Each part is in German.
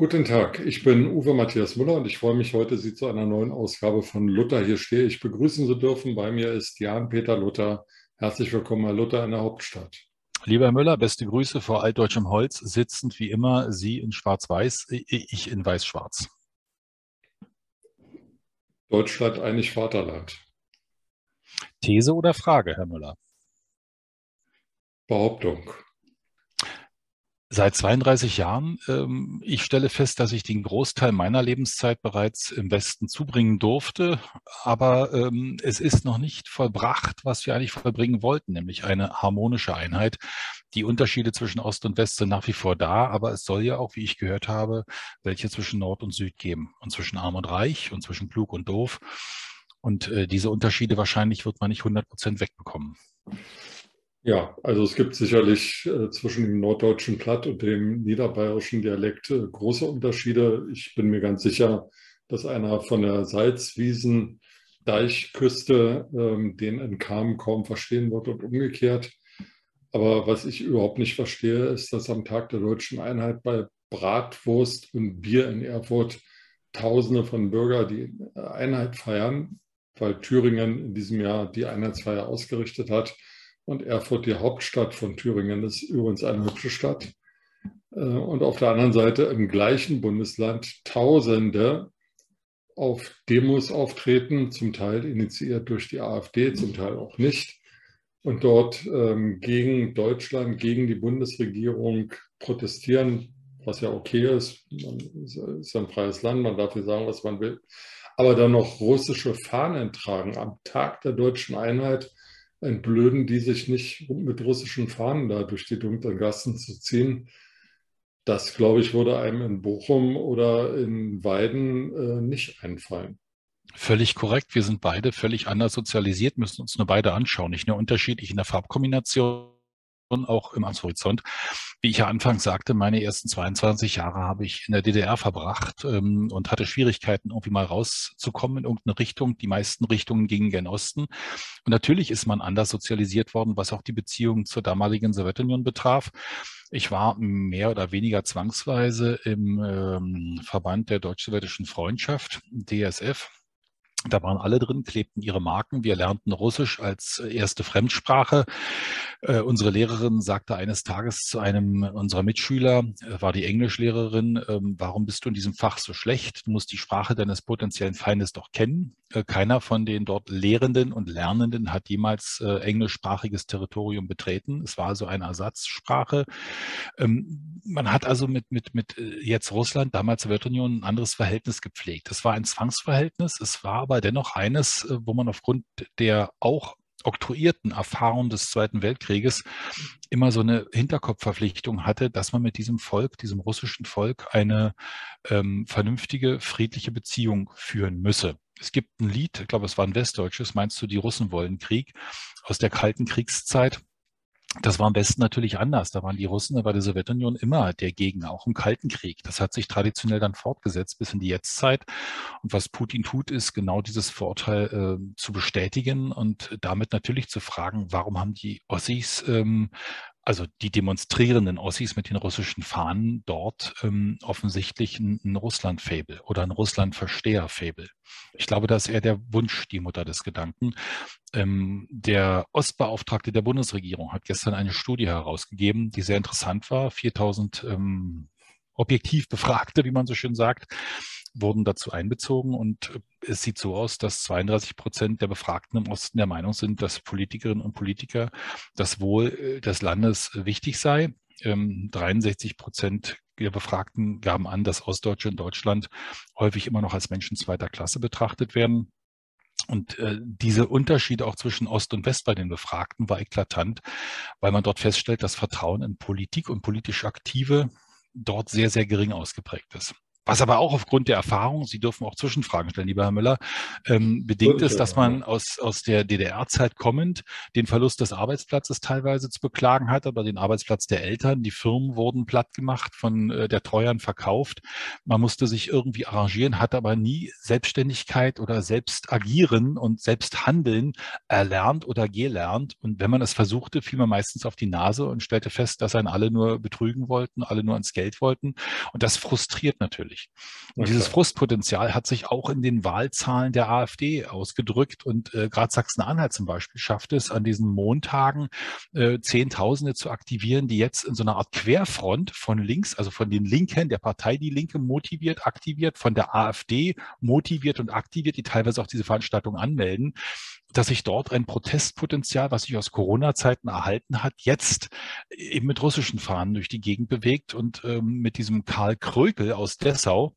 Guten Tag, ich bin Uwe Matthias Müller und ich freue mich heute, Sie zu einer neuen Ausgabe von Luther hier stehe ich begrüßen zu dürfen. Bei mir ist Jan-Peter Luther. Herzlich willkommen, Herr Luther, in der Hauptstadt. Lieber Herr Müller, beste Grüße vor altdeutschem Holz, sitzend wie immer, Sie in Schwarz-Weiß, ich in Weiß-Schwarz. Deutschland einig Vaterland. These oder Frage, Herr Müller? Behauptung. Seit 32 Jahren. Ähm, ich stelle fest, dass ich den Großteil meiner Lebenszeit bereits im Westen zubringen durfte, aber ähm, es ist noch nicht vollbracht, was wir eigentlich vollbringen wollten, nämlich eine harmonische Einheit. Die Unterschiede zwischen Ost und West sind nach wie vor da, aber es soll ja auch, wie ich gehört habe, welche zwischen Nord und Süd geben und zwischen Arm und Reich und zwischen Klug und Doof. Und äh, diese Unterschiede wahrscheinlich wird man nicht 100 Prozent wegbekommen. Ja, also es gibt sicherlich äh, zwischen dem norddeutschen Platt und dem niederbayerischen Dialekt äh, große Unterschiede. Ich bin mir ganz sicher, dass einer von der Salzwiesen Deichküste ähm, den entkam kaum verstehen wird und umgekehrt. Aber was ich überhaupt nicht verstehe, ist, dass am Tag der deutschen Einheit bei Bratwurst und Bier in Erfurt Tausende von Bürgern die Einheit feiern, weil Thüringen in diesem Jahr die Einheitsfeier ausgerichtet hat und Erfurt die Hauptstadt von Thüringen ist übrigens eine hübsche Stadt. Äh, und auf der anderen Seite im gleichen Bundesland Tausende auf Demos auftreten, zum Teil initiiert durch die AfD, zum Teil auch nicht, und dort ähm, gegen Deutschland, gegen die Bundesregierung protestieren, was ja okay ist. Man ist ein freies Land, man darf hier sagen, was man will. Aber dann noch russische Fahnen tragen am Tag der deutschen Einheit entblöden, die sich nicht mit russischen Fahnen da durch die dunklen Gassen zu ziehen. Das, glaube ich, würde einem in Bochum oder in Weiden äh, nicht einfallen. Völlig korrekt. Wir sind beide völlig anders sozialisiert, müssen uns nur beide anschauen. Nicht nur unterschiedlich in der Farbkombination, auch im Amtshorizont. Wie ich ja anfangs sagte, meine ersten 22 Jahre habe ich in der DDR verbracht ähm, und hatte Schwierigkeiten, irgendwie mal rauszukommen in irgendeine Richtung. Die meisten Richtungen gingen gen Osten. Und natürlich ist man anders sozialisiert worden, was auch die Beziehung zur damaligen Sowjetunion betraf. Ich war mehr oder weniger zwangsweise im ähm, Verband der deutsch-sowjetischen Freundschaft, DSF, da waren alle drin, klebten ihre Marken. Wir lernten Russisch als erste Fremdsprache. Äh, unsere Lehrerin sagte eines Tages zu einem unserer Mitschüler, äh, war die Englischlehrerin, äh, warum bist du in diesem Fach so schlecht? Du musst die Sprache deines potenziellen Feindes doch kennen. Äh, keiner von den dort Lehrenden und Lernenden hat jemals äh, englischsprachiges Territorium betreten. Es war also eine Ersatzsprache. Ähm, man hat also mit, mit, mit äh, jetzt Russland, damals Sowjetunion, ein anderes Verhältnis gepflegt. Es war ein Zwangsverhältnis. Es war aber dennoch eines, äh, wo man aufgrund der auch oktroyierten Erfahrung des Zweiten Weltkrieges immer so eine Hinterkopfverpflichtung hatte, dass man mit diesem Volk, diesem russischen Volk, eine ähm, vernünftige, friedliche Beziehung führen müsse. Es gibt ein Lied, ich glaube, es war ein westdeutsches, meinst du, die Russen wollen Krieg, aus der Kalten Kriegszeit. Das war am besten natürlich anders. Da waren die Russen, da war die Sowjetunion immer der Gegner, auch im Kalten Krieg. Das hat sich traditionell dann fortgesetzt bis in die Jetztzeit. Und was Putin tut, ist genau dieses Vorurteil äh, zu bestätigen und damit natürlich zu fragen, warum haben die Ossis ähm, also die demonstrierenden Ossis mit den russischen Fahnen dort ähm, offensichtlich ein, ein Russland-Fable oder ein Russland-Versteher-Fable. Ich glaube, das ist eher der Wunsch, die Mutter des Gedanken. Ähm, der Ostbeauftragte der Bundesregierung hat gestern eine Studie herausgegeben, die sehr interessant war. 4000 ähm, objektiv Befragte, wie man so schön sagt, wurden dazu einbezogen und es sieht so aus, dass 32 Prozent der Befragten im Osten der Meinung sind, dass Politikerinnen und Politiker das Wohl äh, des Landes wichtig sei. 63 ähm, Prozent der Befragten gaben an, dass Ostdeutsche in Deutschland häufig immer noch als Menschen zweiter Klasse betrachtet werden. Und äh, diese Unterschiede auch zwischen Ost und West bei den Befragten war eklatant, weil man dort feststellt, dass Vertrauen in Politik und politisch Aktive dort sehr, sehr gering ausgeprägt ist. Was aber auch aufgrund der Erfahrung, Sie dürfen auch Zwischenfragen stellen, lieber Herr Müller, ähm, bedingt ist, dass man aus, aus der DDR-Zeit kommend den Verlust des Arbeitsplatzes teilweise zu beklagen hat, aber den Arbeitsplatz der Eltern. Die Firmen wurden platt gemacht, von äh, der Treuern verkauft. Man musste sich irgendwie arrangieren, hat aber nie Selbstständigkeit oder selbst agieren und selbst handeln erlernt oder gelernt. Und wenn man es versuchte, fiel man meistens auf die Nase und stellte fest, dass einen alle nur betrügen wollten, alle nur ans Geld wollten. Und das frustriert natürlich natürlich. Und okay. dieses Frustpotenzial hat sich auch in den Wahlzahlen der AfD ausgedrückt. Und äh, gerade Sachsen-Anhalt zum Beispiel schafft es, an diesen Montagen äh, Zehntausende zu aktivieren, die jetzt in so einer Art Querfront von links, also von den Linken, der Partei Die Linke motiviert, aktiviert, von der AfD motiviert und aktiviert, die teilweise auch diese Veranstaltung anmelden dass sich dort ein Protestpotenzial, was sich aus Corona-Zeiten erhalten hat, jetzt eben mit russischen Fahnen durch die Gegend bewegt und ähm, mit diesem Karl Krökel aus Dessau,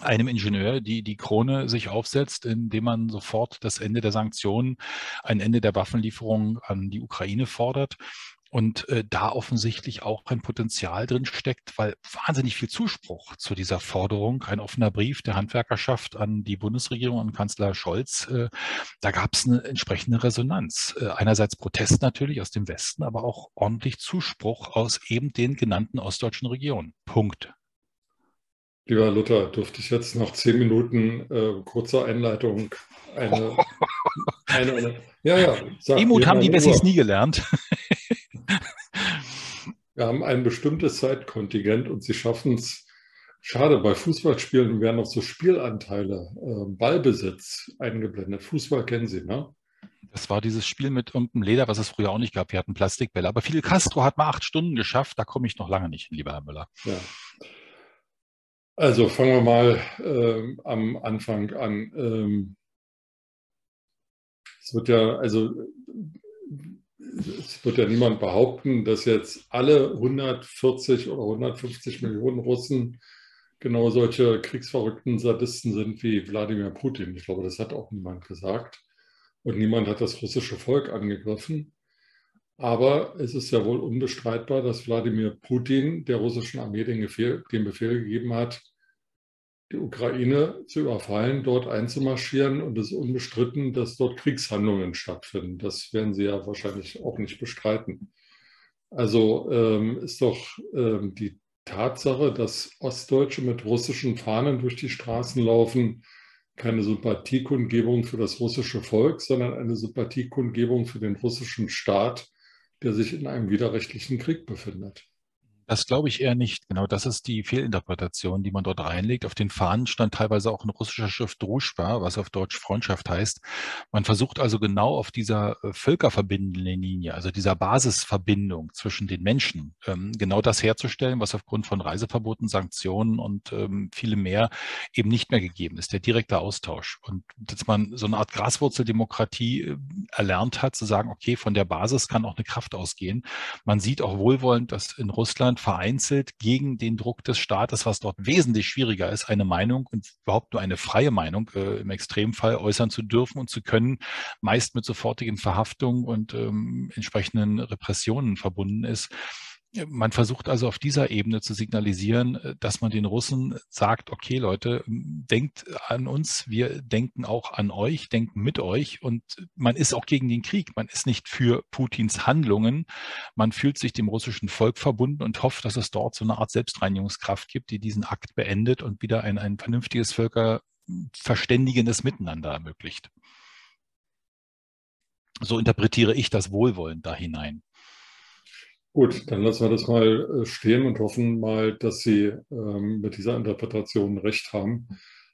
einem Ingenieur, die die Krone sich aufsetzt, indem man sofort das Ende der Sanktionen, ein Ende der Waffenlieferungen an die Ukraine fordert und äh, da offensichtlich auch ein Potenzial drin steckt, weil wahnsinnig viel Zuspruch zu dieser Forderung, ein offener Brief der Handwerkerschaft an die Bundesregierung, an Kanzler Scholz, äh, da gab es eine entsprechende Resonanz. Äh, einerseits Protest natürlich aus dem Westen, aber auch ordentlich Zuspruch aus eben den genannten ostdeutschen Regionen. Punkt. Lieber Luther, dürfte ich jetzt nach zehn Minuten äh, kurzer Einleitung eine, eine, eine ja, ja. Demut haben die Bessis nie gelernt. Wir haben ein bestimmtes Zeitkontingent und sie schaffen es. Schade, bei Fußballspielen werden noch so Spielanteile, äh, Ballbesitz eingeblendet. Fußball kennen Sie, ne? Das war dieses Spiel mit irgendeinem Leder, was es früher auch nicht gab. Wir hatten Plastikbälle. Aber Fidel Castro hat mal acht Stunden geschafft. Da komme ich noch lange nicht, lieber Herr Müller. Ja. Also fangen wir mal äh, am Anfang an. Ähm, es wird ja, also es wird ja niemand behaupten, dass jetzt alle 140 oder 150 Millionen Russen genau solche kriegsverrückten Sadisten sind wie Wladimir Putin. Ich glaube, das hat auch niemand gesagt. Und niemand hat das russische Volk angegriffen. Aber es ist ja wohl unbestreitbar, dass Wladimir Putin der russischen Armee den Befehl, den Befehl gegeben hat, die Ukraine zu überfallen, dort einzumarschieren. Und es ist unbestritten, dass dort Kriegshandlungen stattfinden. Das werden Sie ja wahrscheinlich auch nicht bestreiten. Also ähm, ist doch ähm, die Tatsache, dass Ostdeutsche mit russischen Fahnen durch die Straßen laufen, keine Sympathiekundgebung für das russische Volk, sondern eine Sympathiekundgebung für den russischen Staat, der sich in einem widerrechtlichen Krieg befindet. Das glaube ich eher nicht. Genau, das ist die Fehlinterpretation, die man dort reinlegt. Auf den Fahnen stand teilweise auch in russischer Schrift Druschba, was auf Deutsch Freundschaft heißt. Man versucht also genau auf dieser äh, völkerverbindenden Linie, also dieser Basisverbindung zwischen den Menschen, ähm, genau das herzustellen, was aufgrund von Reiseverboten, Sanktionen und ähm, vielem mehr eben nicht mehr gegeben ist, der direkte Austausch. Und dass man so eine Art Graswurzeldemokratie äh, erlernt hat, zu sagen, okay, von der Basis kann auch eine Kraft ausgehen. Man sieht auch wohlwollend, dass in Russland Deutschland vereinzelt gegen den Druck des Staates, was dort wesentlich schwieriger ist, eine Meinung und überhaupt nur eine freie Meinung äh, im Extremfall äußern zu dürfen und zu können, meist mit sofortigen Verhaftungen und ähm, entsprechenden Repressionen verbunden ist. Man versucht also auf dieser Ebene zu signalisieren, äh, dass man den Russen sagt, okay Leute, denkt an uns, wir denken auch an euch, denken mit euch und man ist auch gegen den Krieg, man ist nicht für Putins Handlungen, man fühlt sich dem russischen Volk verbunden und hofft, dass es dort so eine Art Selbstreinigungskraft gibt, die diesen Akt beendet und wieder ein, ein vernünftiges völkerverständigendes Miteinander ermöglicht. So interpretiere ich das wohlwollend da hinein. Gut, dann lassen wir das mal äh, stehen und hoffen mal, dass Sie ähm, mit dieser Interpretation recht haben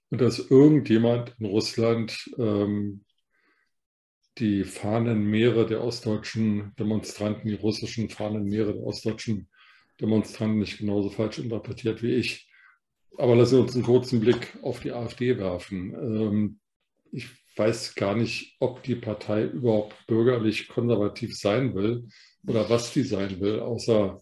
und dass irgendjemand in Russland ähm, die Fahnenmeere der ostdeutschen Demonstranten, die russischen Fahnenmeere der ostdeutschen Demonstranten nicht genauso falsch interpretiert wie ich. Aber lassen Sie uns einen kurzen Blick auf die AfD werfen. Ähm, ich weiß gar nicht, ob die Partei überhaupt bürgerlich konservativ sein will oder was die sein will, außer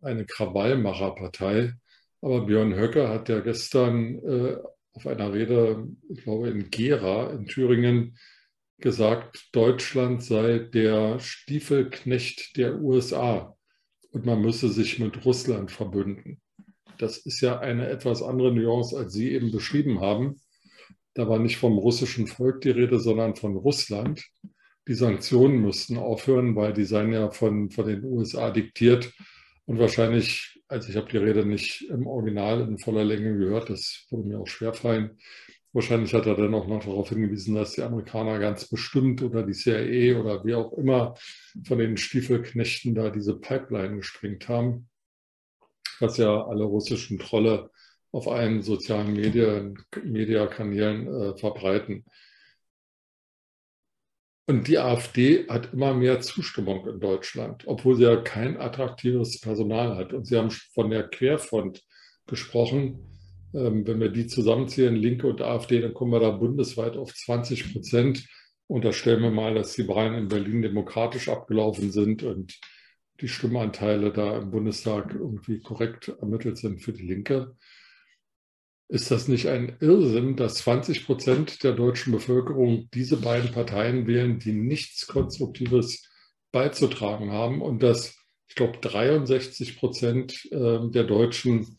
eine Krawallmacherpartei. Aber Björn Höcke hat ja gestern äh, auf einer Rede, ich glaube in Gera in Thüringen, gesagt, Deutschland sei der Stiefelknecht der USA und man müsse sich mit Russland verbünden. das ist ja eine etwas andere Nuance, als Sie eben beschrieben haben. Da war nicht vom russischen Volk die Rede, sondern von Russland. Die Sanktionen müssten aufhören, weil die seien ja von, von den USA diktiert. Und wahrscheinlich, also ich habe die Rede nicht im Original in voller Länge gehört, das würde mir auch schwerfallen. Wahrscheinlich hat er dann auch noch darauf hingewiesen, dass die Amerikaner ganz bestimmt oder die CIA oder wie auch immer von den Stiefelknechten da diese Pipeline gesprengt haben, was ja alle russischen Trolle auf allen sozialen Medien, Mediakanälen äh, verbreiten. Und die AfD hat immer mehr Zustimmung in Deutschland, obwohl sie ja kein attraktives Personal hat. Und Sie haben von der Querfront gesprochen. Ähm, wenn wir die zusammenzählen, Linke und AfD, dann kommen wir da bundesweit auf 20 Prozent. Unterstellen wir mal, dass die Wahlen in Berlin demokratisch abgelaufen sind und die Stimmanteile da im Bundestag irgendwie korrekt ermittelt sind für die Linke. Ist das nicht ein Irrsinn, dass 20 Prozent der deutschen Bevölkerung diese beiden Parteien wählen, die nichts Konstruktives beizutragen haben und dass, ich glaube, 63 Prozent ähm, der Deutschen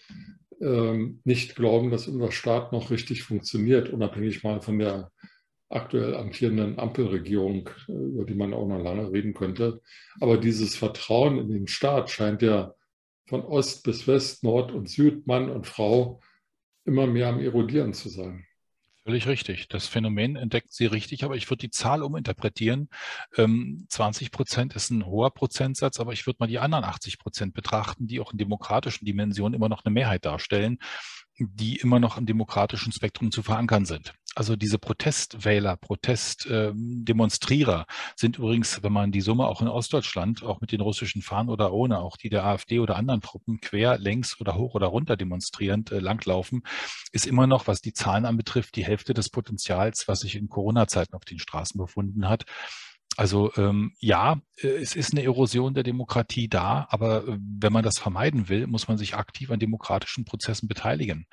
ähm, nicht glauben, dass unser Staat noch richtig funktioniert, unabhängig mal von der aktuell amtierenden Ampelregierung, äh, über die man auch noch lange reden könnte. Aber dieses Vertrauen in den Staat scheint ja von Ost bis West, Nord und Süd, Mann und Frau immer mehr am Erodieren zu sein. Völlig richtig. Das Phänomen entdeckt sie richtig, aber ich würde die Zahl uminterpretieren. 20 ähm, Prozent ist ein hoher Prozentsatz, aber ich würde mal die anderen 80 Prozent betrachten, die auch in demokratischen Dimensionen immer noch eine Mehrheit darstellen die immer noch im demokratischen Spektrum zu verankern sind. Also diese Protestwähler, Protestdemonstrierer ähm, sind übrigens, wenn man die Summe auch in Ostdeutschland, auch mit den russischen Fahnen oder ohne, auch die der AfD oder anderen Truppen quer, längs oder hoch oder runter demonstrierend äh, langlaufen, ist immer noch, was die Zahlen anbetrifft, die Hälfte des Potenzials, was sich in Corona-Zeiten auf den Straßen befunden hat. Also ähm, ja, äh, es ist eine Erosion der Demokratie da, aber äh, wenn man das vermeiden will, muss man sich aktiv an demokratischen Prozessen beteiligen.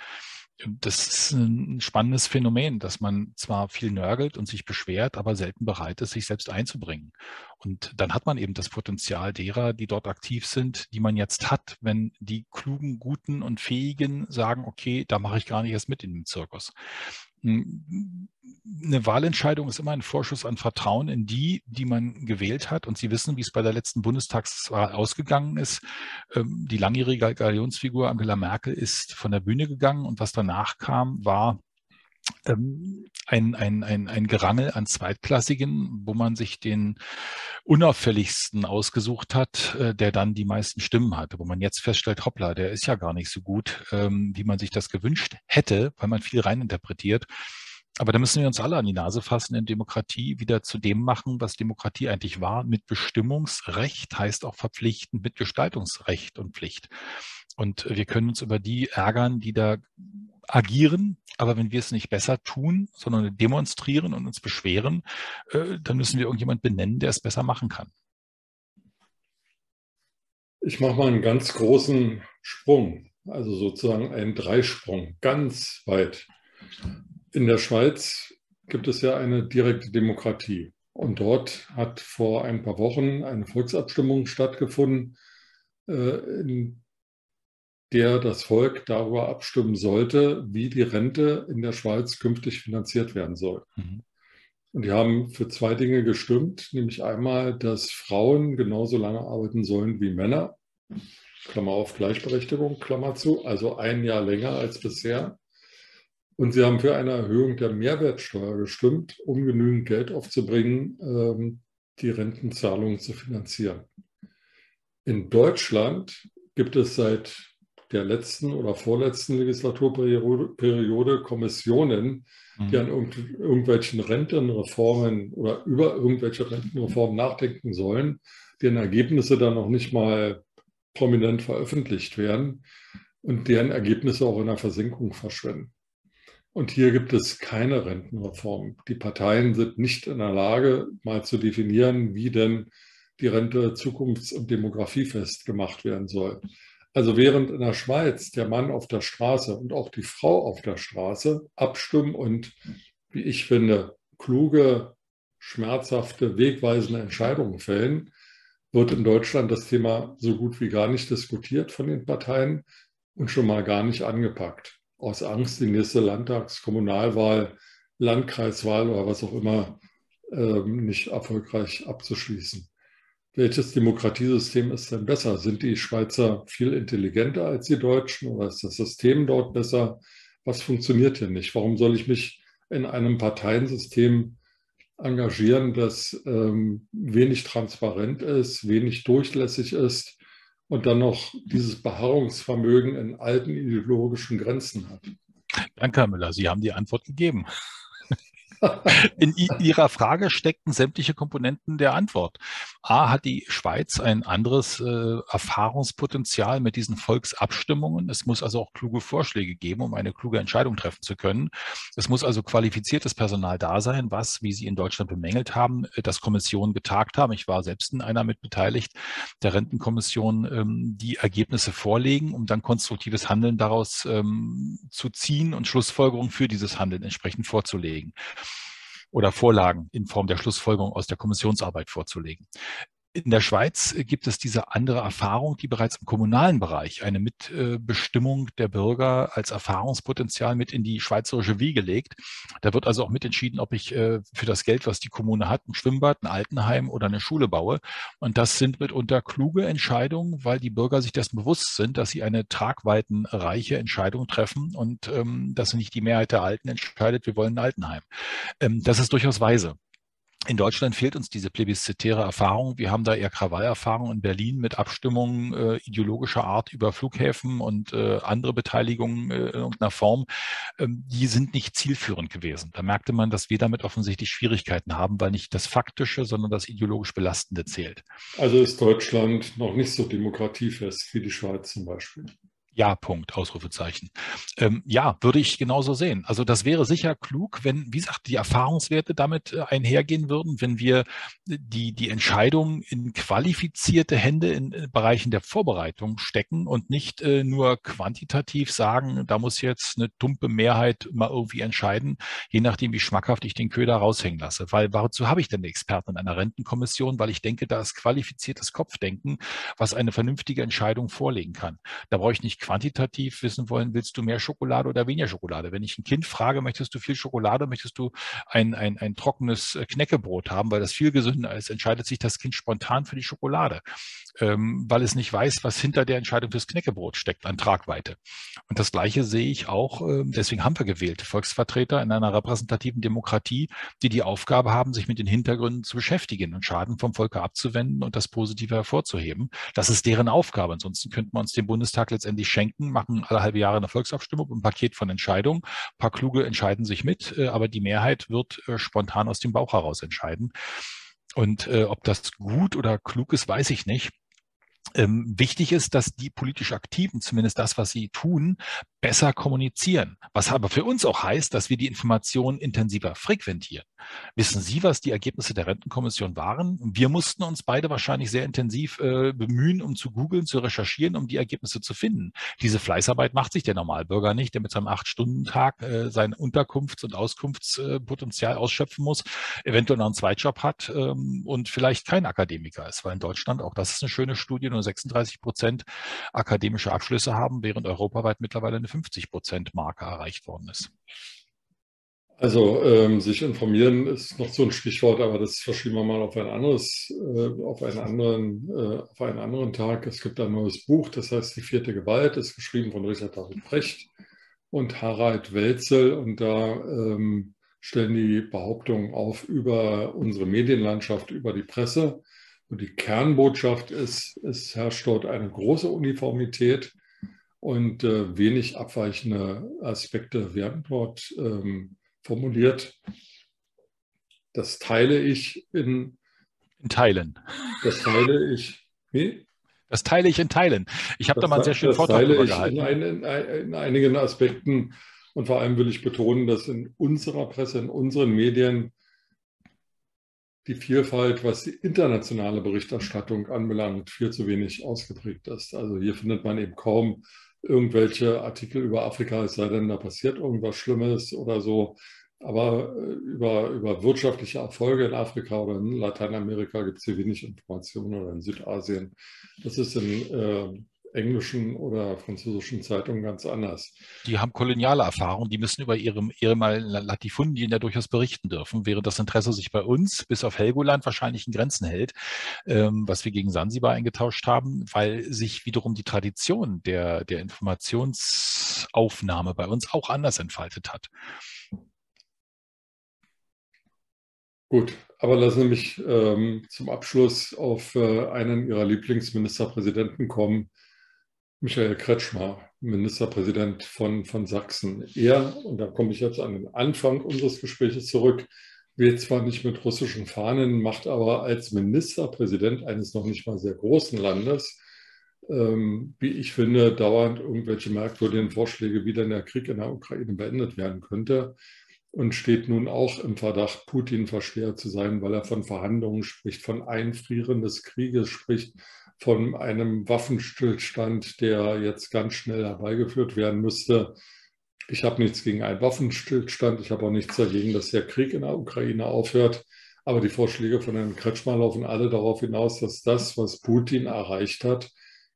Das ist ein spannendes Phänomen, dass man zwar viel nörgelt und sich beschwert, aber selten bereit ist, sich selbst einzubringen. Und dann hat man eben das Potenzial derer, die dort aktiv sind, die man jetzt hat, wenn die klugen, guten und fähigen sagen, okay, da mache ich gar nicht erst mit in den Zirkus. Eine Wahlentscheidung ist immer ein Vorschuss an Vertrauen in die, die man gewählt hat. Und Sie wissen, wie es bei der letzten Bundestagswahl ausgegangen ist. Ähm, die langjährige Galionsfigur Angela Merkel ist von der Bühne gegangen und was danach kam, war ähm, ein, ein, ein, ein Gerangel an Zweitklassigen, wo man sich den unauffälligsten ausgesucht hat, äh, der dann die meisten Stimmen hatte, wo man jetzt feststellt, hoppla, der ist ja gar nicht so gut, ähm, wie man sich das gewünscht hätte, weil man viel reininterpretiert. Aber da müssen wir uns alle an die Nase fassen, in Demokratie wieder zu dem machen, was Demokratie eigentlich war. Mit Bestimmungsrecht heißt auch verpflichtend mit Gestaltungsrecht und Pflicht. Und wir können uns über die ärgern, die da agieren, aber wenn wir es nicht besser tun, sondern demonstrieren und uns beschweren, äh, dann müssen wir irgendjemand benennen, der es besser machen kann. Ich mache mal einen ganz großen Sprung, also sozusagen einen Dreisprung, ganz weit. In der Schweiz gibt es ja eine direkte Demokratie. Und dort hat vor ein paar Wochen eine Volksabstimmung stattgefunden, äh, in der das Volk darüber abstimmen sollte, wie die Rente in der Schweiz künftig finanziert werden soll. Mhm. Und die haben für zwei Dinge gestimmt, nämlich einmal, dass Frauen genauso lange arbeiten sollen wie Männer, Klammer auf Gleichberechtigung, Klammer zu, also ein Jahr länger als bisher. Und sie haben für eine Erhöhung der Mehrwertsteuer gestimmt, um genügend Geld aufzubringen, ähm, die Rentenzahlungen zu finanzieren. In Deutschland gibt es seit der letzten oder vorletzten Legislaturperiode Kommissionen, die an irgend, irgendwelchen Rentenreformen oder über irgendwelche Rentenreformen nachdenken sollen, deren Ergebnisse dann noch nicht mal prominent veröffentlicht werden und deren Ergebnisse auch in der Versenkung verschwinden. Und hier gibt es keine Rentenreform. Die Parteien sind nicht in der Lage, mal zu definieren, wie denn die Rente zukunfts- und demografiefest gemacht werden soll. Also während in der Schweiz der Mann auf der Straße und auch die Frau auf der Straße abstimmen und, wie ich finde, kluge, schmerzhafte, wegweisende Entscheidungen fällen, wird in Deutschland das Thema so gut wie gar nicht diskutiert von den Parteien. und schon mal gar nicht angepackt. Aus Angst, die nächste Landtags-, Kommunalwahl, Landkreiswahl oder was auch immer ähm, nicht erfolgreich abzuschließen. Welches Demokratiesystem ist denn besser? Sind die Schweizer viel intelligenter als die Deutschen oder ist das System dort besser? Was funktioniert hier nicht? Warum soll ich mich in einem Parteiensystem engagieren, das ähm, wenig transparent ist, wenig durchlässig ist und dann noch dieses Beharrungsvermögen in alten ideologischen Grenzen hat. Danke, Herr Müller. Sie haben die Antwort gegeben. In Ihrer Frage steckten sämtliche Komponenten der Antwort. A, hat die Schweiz ein anderes äh, Erfahrungspotenzial mit diesen Volksabstimmungen. Es muss also auch kluge Vorschläge geben, um eine kluge Entscheidung treffen zu können. Es muss also qualifiziertes Personal da sein, was, wie Sie in Deutschland bemängelt haben, äh, dass Kommissionen getagt haben. Ich war selbst in einer mit beteiligt, der Rentenkommission, ähm, die Ergebnisse vorlegen, um dann konstruktives Handeln daraus ähm, zu ziehen und Schlussfolgerungen für dieses Handeln entsprechend vorzulegen oder Vorlagen in Form der Schlussfolgerung aus der Kommissionsarbeit vorzulegen. In der Schweiz gibt es diese andere Erfahrung, die bereits im kommunalen Bereich eine Mitbestimmung der Bürger als Erfahrungspotenzial mit in die schweizerische Wiege legt. Da wird also auch mitentschieden, ob ich äh, für das Geld, was die Kommune hat, ein Schwimmbad, ein Altenheim oder eine Schule baue. Und das sind mitunter kluge Entscheidungen, weil die Bürger sich dessen bewusst sind, dass sie eine tragweitenreiche Entscheidung treffen und ähm, dass nicht die Mehrheit der Alten entscheidet, wir wollen ein Altenheim. Ähm, das ist durchaus weise. In Deutschland fehlt uns diese plebiszitäre Erfahrung. Wir haben da eher Krawallerfahrung in Berlin mit Abstimmungen äh, ideologischer Art über Flughäfen und äh, andere Beteiligungen äh, in irgendeiner Form. Ähm, die sind nicht zielführend gewesen. Da merkte man, dass wir damit offensichtlich Schwierigkeiten haben, weil nicht das Faktische, sondern das ideologisch Belastende zählt. Also ist Deutschland noch nicht so demokratiefest wie die Schweiz zum Beispiel. Ja, Punkt, Ausrufezeichen. Ähm, ja, würde ich genauso sehen. Also das wäre sicher klug, wenn, wie gesagt, die Erfahrungswerte damit äh, einhergehen würden, wenn wir die, die Entscheidung in qualifizierte Hände in äh, Bereichen der Vorbereitung stecken und nicht äh, nur quantitativ sagen, da muss jetzt eine tumpe Mehrheit mal irgendwie entscheiden, je nachdem, wie schmackhaft ich den Köder raushängen lasse. Weil wozu habe ich denn Experten in einer Rentenkommission? Weil ich denke, da ist qualifiziertes Kopfdenken, was eine vernünftige Entscheidung vorlegen kann. Da brauche ich nicht quantitativ wissen wollen, willst du mehr Schokolade oder weniger Schokolade? Wenn ich ein Kind frage, möchtest du viel Schokolade, möchtest du ein, ein, ein trockenes äh, Knäckebrot haben, weil das viel gesünder ist, entscheidet sich das Kind spontan für die Schokolade, ähm, weil es nicht weiß, was hinter der Entscheidung fürs Knäckebrot steckt an Tragweite. Und das Gleiche sehe ich auch, äh, deswegen haben wir gewählt, Volksvertreter in einer repräsentativen Demokratie, die die Aufgabe haben, sich mit den Hintergründen zu beschäftigen und Schaden vom Volke abzuwenden und das Positive hervorzuheben. Das ist deren Aufgabe. Ansonsten könnten wir uns den Bundestag letztendlich schenken, machen alle halbe Jahre eine Volksabstimmung, ein Paket von Entscheidungen. Ein paar Kluge entscheiden sich mit, äh, aber die Mehrheit wird äh, spontan aus dem Bauch heraus entscheiden. Und äh, ob das gut oder klug ist, weiß ich nicht. Ähm, wichtig ist, dass die politisch Aktiven, zumindest das, was sie tun, besser kommunizieren. Was aber für uns auch heißt, dass wir die Informationen intensiver frequentieren. Wissen Sie, was die Ergebnisse der Rentenkommission waren? Wir mussten uns beide wahrscheinlich sehr intensiv äh, bemühen, um zu googeln, zu recherchieren, um die Ergebnisse zu finden. Diese Fleißarbeit macht sich der Normalbürger nicht, der mit seinem Acht-Stunden-Tag äh, sein Unterkunfts- und Auskunftspotenzial ausschöpfen muss, eventuell noch einen Zweitjob hat ähm, und vielleicht kein Akademiker ist, weil in Deutschland, auch das ist eine schöne Studie, nur 36 Prozent akademische Abschlüsse haben, während europaweit mittlerweile eine 50 Prozent Marke erreicht worden ist. Also ähm, sich informieren ist noch so ein Stichwort, aber das verschieben wir mal auf ein anderes, äh, auf einen anderen, äh, auf einen anderen Tag. Es gibt ein neues Buch, das heißt Die vierte Gewalt, ist geschrieben von Richard David Brecht und Harald Welzel und da ähm, stellen die Behauptungen auf über unsere Medienlandschaft, über die Presse. Und die Kernbotschaft ist, es herrscht dort eine große Uniformität und äh, wenig abweichende Aspekte werden dort ähm, formuliert. Das teile ich in, in Teilen. Das teile ich. Wie? Das teile ich in Teilen. Ich habe da mal einen sehr schönen Vortrag darüber gehalten. In, ein, in, in einigen Aspekten und vor allem will ich betonen, dass in unserer Presse, in unseren Medien die Vielfalt, was die internationale Berichterstattung anbelangt, viel zu wenig ausgeprägt ist. Also hier findet man eben kaum irgendwelche Artikel über Afrika, es sei denn, da passiert irgendwas Schlimmes oder so. Aber äh, über, über wirtschaftliche Erfolge in Afrika oder in Lateinamerika gibt es hier wenig Informationen oder in Südasien. Das ist in, äh, englischen oder französischen Zeitungen ganz anders. Die haben koloniale Erfahrung, die müssen über ihre, ihre Latifundien ja durchaus berichten dürfen, während das Interesse sich bei uns bis auf Helgoland wahrscheinlich in Grenzen hält, ähm, was wir gegen Sansibar eingetauscht haben, weil sich wiederum die Tradition der, der Informationsaufnahme bei uns auch anders entfaltet hat. Gut, aber lassen Sie mich ähm, zum Abschluss auf äh, einen Ihrer Lieblingsministerpräsidenten kommen, Michael Kretschmer, Ministerpräsident von, von Sachsen. Er, und da komme ich jetzt an den Anfang unseres Gesprächs zurück, wählt zwar nicht mit russischen Fahnen, macht aber als Ministerpräsident eines noch nicht mal sehr großen Landes, ähm, wie ich finde, dauernd irgendwelche merkwürdigen Vorschläge, wie denn der Krieg in der Ukraine beendet werden könnte und steht nun auch im Verdacht, Putin-Versteher zu sein, weil er von Verhandlungen spricht, von Einfrieren des Krieges spricht, von einem Waffenstillstand, der jetzt ganz schnell herbeigeführt werden müsste. Ich habe nichts gegen einen Waffenstillstand, ich habe auch nichts dagegen, dass der Krieg in der Ukraine aufhört. Aber die Vorschläge von Herrn Kretschmer laufen alle darauf hinaus, dass das, was Putin erreicht hat,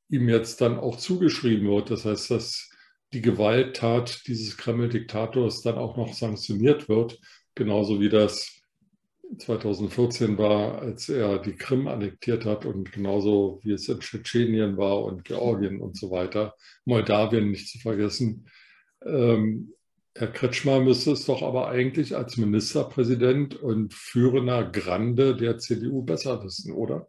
ihm jetzt dann auch zugeschrieben wird. Das heißt, dass die Gewalttat dieses Kreml-Diktators dann auch noch sanktioniert wird, genauso wie das 2014 war, als er die Krim annektiert hat und genauso wie es in Tschetschenien war und Georgien und so weiter, Moldawien nicht zu vergessen. Ähm, Herr Kretschmer müsste es doch aber eigentlich als Ministerpräsident und führender Grande der CDU besser wissen, oder?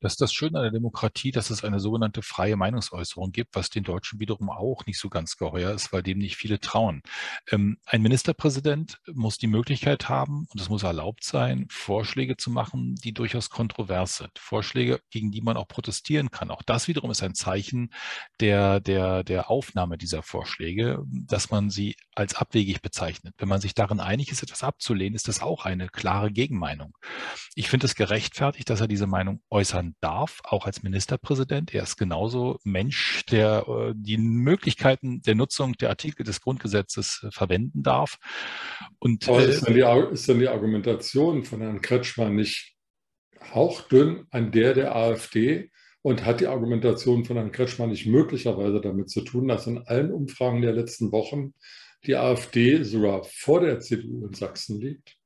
Das ist das Schöne an der Demokratie, dass es eine sogenannte freie Meinungsäußerung gibt, was den Deutschen wiederum auch nicht so ganz geheuer ist, weil dem nicht viele trauen. Ähm, ein Ministerpräsident muss die Möglichkeit haben, und es muss erlaubt sein, Vorschläge zu machen, die durchaus kontrovers sind. Vorschläge, gegen die man auch protestieren kann. Auch das wiederum ist ein Zeichen der, der, der Aufnahme dieser Vorschläge, dass man sie als abwegig bezeichnet. Wenn man sich darin einig ist, etwas abzulehnen, ist das auch eine klare Gegenmeinung. Ich finde es gerechtfertigt, dass er diese Meinung äußern darf, auch als Ministerpräsident. Er ist genauso Mensch, der äh, die Möglichkeiten der Nutzung der Artikel des Grundgesetzes äh, verwenden darf. Und, Aber ist, äh, dann die, ist dann die Argumentation von Herrn Kretschmann nicht hauchdünn an der der AfD? Und hat die Argumentation von Herrn Kretschmann nicht möglicherweise damit zu tun, dass in allen Umfragen der letzten Wochen die AfD sogar vor der CDU in Sachsen liegt?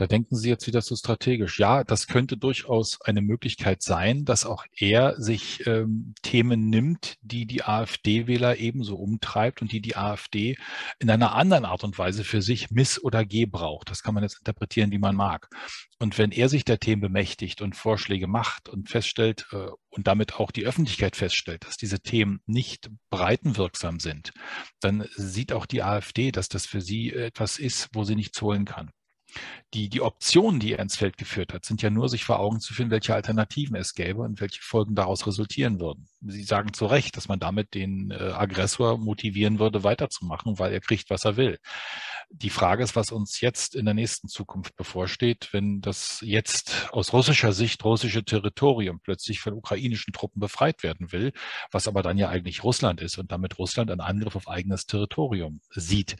Da denken Sie jetzt wieder so strategisch. Ja, das könnte durchaus eine Möglichkeit sein, dass auch er sich ähm, Themen nimmt, die die AfD-Wähler ebenso umtreibt und die die AfD in einer anderen Art und Weise für sich miss- oder gebraucht. Das kann man jetzt interpretieren, wie man mag. Und wenn er sich der Themen bemächtigt und Vorschläge macht und feststellt äh, und damit auch die Öffentlichkeit feststellt, dass diese Themen nicht breitenwirksam sind, dann sieht auch die AfD, dass das für sie etwas ist, wo sie nichts holen kann. Die, die Optionen, die er ins Feld geführt hat, sind ja nur, sich vor Augen zu führen, welche Alternativen es gäbe und welche Folgen daraus resultieren würden. Sie sagen zu Recht, dass man damit den äh, Aggressor motivieren würde, weiterzumachen, weil er kriegt, was er will. Die Frage ist, was uns jetzt in der nächsten Zukunft bevorsteht, wenn das jetzt aus russischer Sicht russische Territorium plötzlich von ukrainischen Truppen befreit werden will, was aber dann ja eigentlich Russland ist und damit Russland einen Angriff auf eigenes Territorium sieht.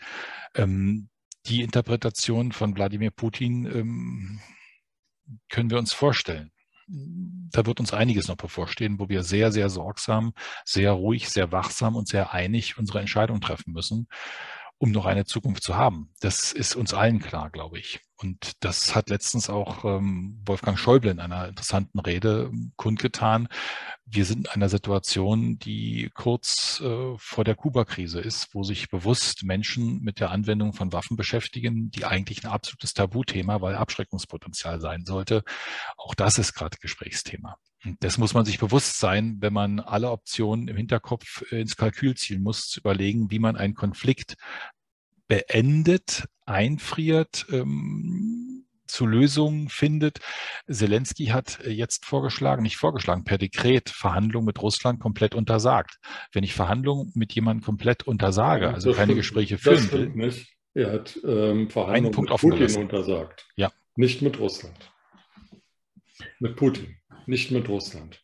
Ähm, die Interpretation von Wladimir Putin ähm, können wir uns vorstellen. Da wird uns einiges noch bevorstehen, wo wir sehr, sehr sorgsam, sehr ruhig, sehr wachsam und sehr einig unsere Entscheidung treffen müssen um noch eine Zukunft zu haben. Das ist uns allen klar, glaube ich. Und das hat letztens auch ähm, Wolfgang Schäuble in einer interessanten Rede ähm, kundgetan. Wir sind in einer Situation, die kurz äh, vor der Kuba-Krise ist, wo sich bewusst Menschen mit der Anwendung von Waffen beschäftigen, die eigentlich ein absolutes Tabuthema, weil Abschreckungspotenzial sein sollte. Auch das ist gerade Gesprächsthema. Das muss man sich bewusst sein, wenn man alle Optionen im Hinterkopf äh, ins Kalkül ziehen muss, zu überlegen, wie man einen Konflikt beendet, einfriert, ähm, zu Lösungen findet. Zelensky hat äh, jetzt vorgeschlagen, nicht vorgeschlagen, per Dekret Verhandlungen mit Russland komplett untersagt. Wenn ich Verhandlungen mit jemandem komplett untersage, also keine stimmt, Gespräche führen will. Nicht. Er hat ähm, Verhandlungen mit Putin untersagt. Ja. Nicht mit Russland. Mit Putin nicht mit Russland.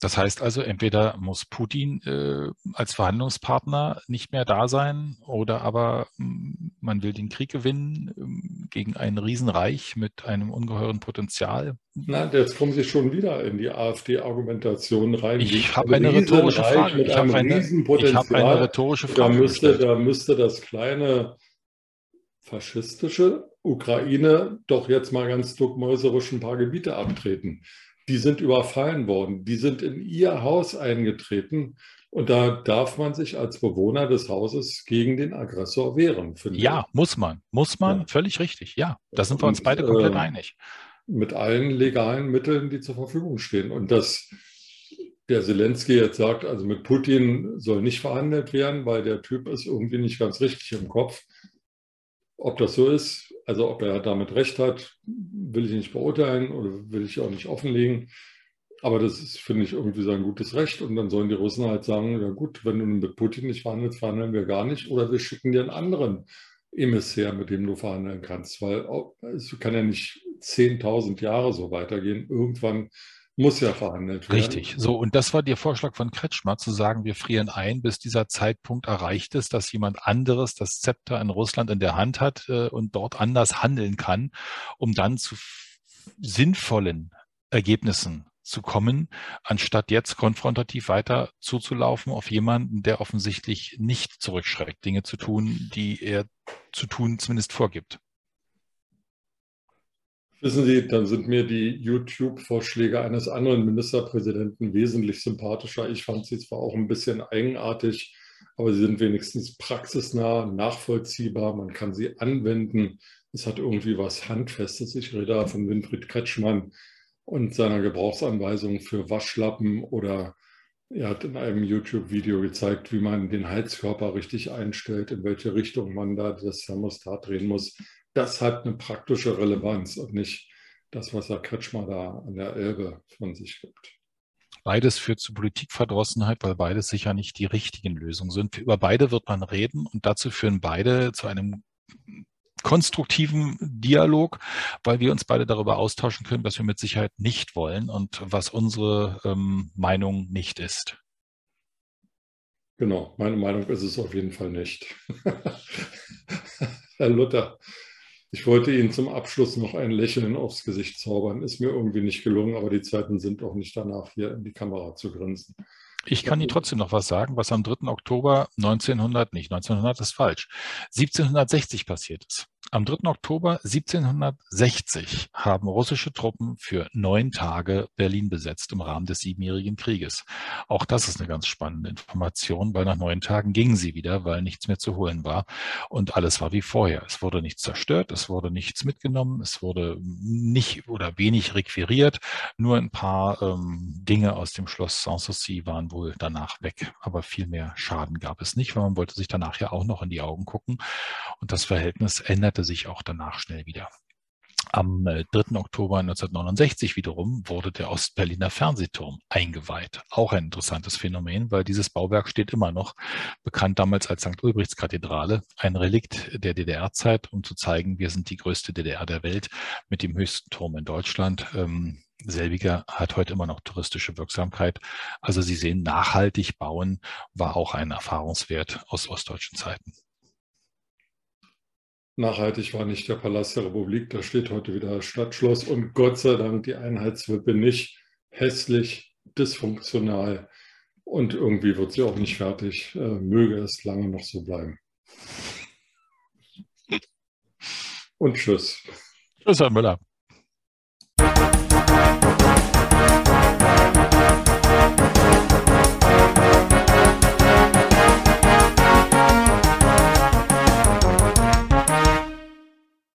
Das heißt also, entweder muss Putin äh, als Verhandlungspartner nicht mehr da sein oder aber mh, mm, man will den Krieg gewinnen äh, gegen ein Riesenreich mit einem ungeheuren Potenzial. Nein, jetzt kommen Sie schon wieder in die AfD-Argumentation rein. Ich habe eine rhetorische Frage. Ich habe eine, ich hab eine rhetorische Frage. Da müsste, da müsste das kleine faschistische Ukraine doch jetzt mal ganz duckmäuserisch ein paar Gebiete abtreten. Die sind überfallen worden, die sind in ihr Haus eingetreten und da darf man sich als Bewohner des Hauses gegen den Aggressor wehren. Ja, ich. muss man, muss man, ja. völlig richtig. Ja, da sind wir uns beide komplett äh, einig. Mit allen legalen Mitteln, die zur Verfügung stehen. Und dass der Zelensky jetzt sagt, also mit Putin soll nicht verhandelt werden, weil der Typ ist irgendwie nicht ganz richtig im Kopf. Ob das so ist, also ob er damit recht hat, will ich nicht beurteilen oder will ich auch nicht offenlegen. Aber das ist, finde ich, irgendwie sein gutes Recht. Und dann sollen die Russen halt sagen, ja gut, wenn du mit Putin nicht verhandelst, verhandeln wir gar nicht. Oder wir schicken dir einen anderen Emissär, mit dem du verhandeln kannst. Weil es kann ja nicht 10.000 Jahre so weitergehen. Irgendwann muss ja verhandelt werden. Richtig. So, und das war der Vorschlag von Kretschmer, zu sagen, wir frieren ein, bis dieser Zeitpunkt erreicht ist, dass jemand anderes das Zepter in Russland in der Hand hat äh, und dort anders handeln kann, um dann zu sinnvollen Ergebnissen zu kommen, anstatt jetzt konfrontativ weiter zuzulaufen auf jemanden, der offensichtlich nicht zurückschreckt, Dinge zu tun, die er zu tun zumindest vorgibt. Wissen Sie, dann sind mir die YouTube-Vorschläge eines anderen Ministerpräsidenten wesentlich sympathischer. Ich fand sie zwar auch ein bisschen eigenartig, aber sie sind wenigstens praxisnah, nachvollziehbar. Man kann sie anwenden. Es hat irgendwie was Handfestes. Ich rede da von Winfried Kretschmann und seiner Gebrauchsanweisung für Waschlappen oder er hat in einem YouTube-Video gezeigt, wie man den Heizkörper richtig einstellt, in welche Richtung man da das Thermostat drehen muss das hat eine praktische Relevanz und nicht das, was Herr Kretschmer da an der Elbe von sich gibt. Beides führt zu Politikverdrossenheit, weil beides sicher nicht die richtigen Lösungen sind. Über beide wird man reden und dazu führen beide zu einem konstruktiven Dialog, weil wir uns beide darüber austauschen können, was wir mit Sicherheit nicht wollen und was unsere ähm, Meinung nicht ist. Genau, meine Meinung ist es auf jeden Fall nicht. Herr Luther, ich wollte Ihnen zum Abschluss noch ein Lächeln aufs Gesicht zaubern. Ist mir irgendwie nicht gelungen, aber die Zeiten sind auch nicht danach, hier in die Kamera zu grinsen. Ich kann Ihnen trotzdem noch was sagen, was am 3. Oktober 1900, nicht 1900 ist falsch, 1760 passiert ist. Am 3. Oktober 1760 haben russische Truppen für neun Tage Berlin besetzt im Rahmen des Siebenjährigen Krieges. Auch das ist eine ganz spannende Information, weil nach neun Tagen gingen sie wieder, weil nichts mehr zu holen war. Und alles war wie vorher. Es wurde nichts zerstört, es wurde nichts mitgenommen, es wurde nicht oder wenig requiriert. Nur ein paar ähm, Dinge aus dem Schloss Sanssouci waren wohl danach weg. Aber viel mehr Schaden gab es nicht, weil man wollte sich danach ja auch noch in die Augen gucken. Und das Verhältnis änderte sich auch danach schnell wieder. Am 3. Äh, Oktober 1969 wiederum wurde der Ostberliner Fernsehturm eingeweiht. Auch ein interessantes Phänomen, weil dieses Bauwerk steht immer noch, bekannt damals als St. Ulbrichts Kathedrale, ein Relikt der DDR-Zeit, um zu zeigen, wir sind die größte DDR der Welt mit dem höchsten Turm in Deutschland. Ähm, selbiger hat heute immer noch touristische Wirksamkeit. Also Sie sehen, nachhaltig bauen war auch ein Erfahrungswert aus ostdeutschen Zeiten. Nachhaltig war nicht der Palast der Republik, da steht heute wieder das Stadtschloss und Gott sei Dank die Einheitswippe nicht hässlich, dysfunktional und irgendwie wird sie auch nicht fertig. Äh, möge es lange noch so bleiben. Und tschüss. Tschüss, Herr Müller.